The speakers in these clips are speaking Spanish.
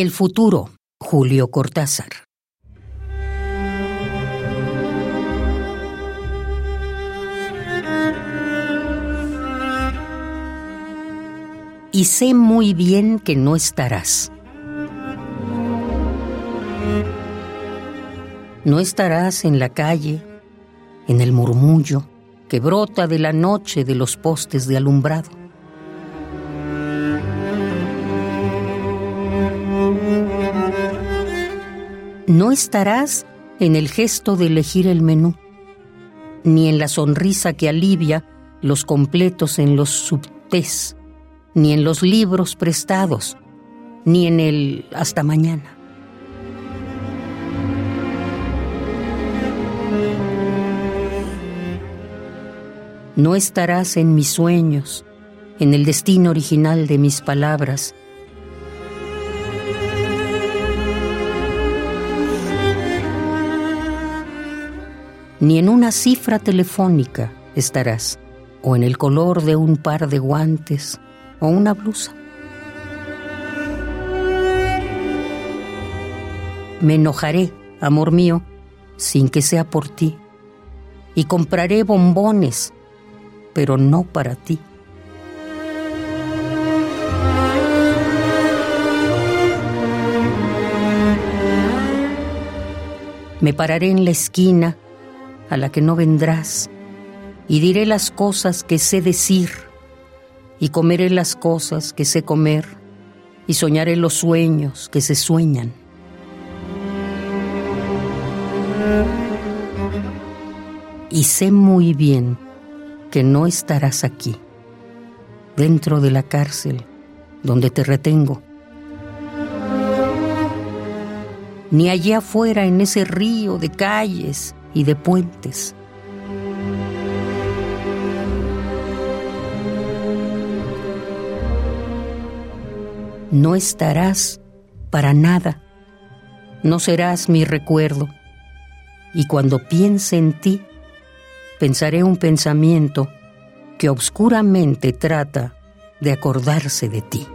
El futuro, Julio Cortázar. Y sé muy bien que no estarás. No estarás en la calle, en el murmullo que brota de la noche de los postes de alumbrado. No estarás en el gesto de elegir el menú, ni en la sonrisa que alivia los completos en los subtés, ni en los libros prestados, ni en el hasta mañana. No estarás en mis sueños, en el destino original de mis palabras, ni en una cifra telefónica estarás, o en el color de un par de guantes o una blusa. Me enojaré, amor mío, sin que sea por ti, y compraré bombones, pero no para ti. Me pararé en la esquina a la que no vendrás, y diré las cosas que sé decir, y comeré las cosas que sé comer, y soñaré los sueños que se sueñan. Y sé muy bien que no estarás aquí, dentro de la cárcel donde te retengo, ni allá afuera en ese río de calles y de puentes. No estarás para nada, no serás mi recuerdo, y cuando piense en ti, pensaré un pensamiento que obscuramente trata de acordarse de ti.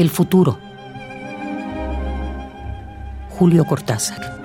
El futuro. Julio Cortázar.